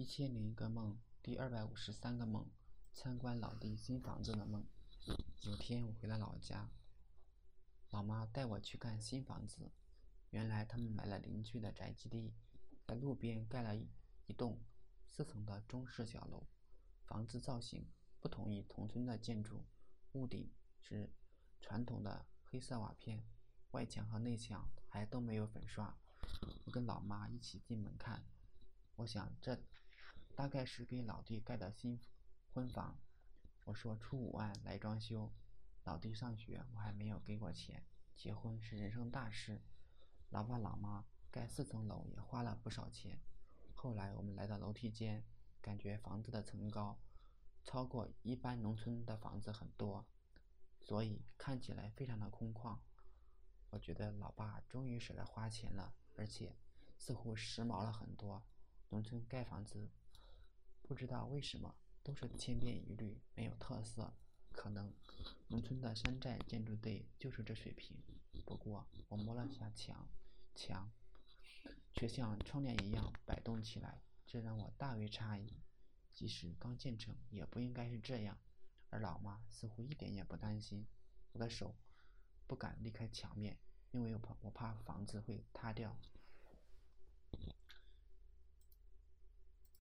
一千零一个梦，第二百五十三个梦，参观老弟新房子的梦。有天我回了老家，老妈带我去看新房子。原来他们买了邻居的宅基地，在路边盖了一栋四层的中式小楼。房子造型不同于同村的建筑，屋顶是传统的黑色瓦片，外墙和内墙还都没有粉刷。我跟老妈一起进门看，我想这。大概是给老弟盖的新婚房。我说出五万来装修。老弟上学，我还没有给过钱。结婚是人生大事，老爸老妈盖四层楼也花了不少钱。后来我们来到楼梯间，感觉房子的层高超过一般农村的房子很多，所以看起来非常的空旷。我觉得老爸终于舍得花钱了，而且似乎时髦了很多。农村盖房子。不知道为什么都是千篇一律，没有特色。可能农村的山寨建筑队就是这水平。不过我摸了下墙，墙却像窗帘一样摆动起来，这让我大为诧异。即使刚建成，也不应该是这样。而老妈似乎一点也不担心。我的手不敢离开墙面，因为我怕我怕房子会塌掉。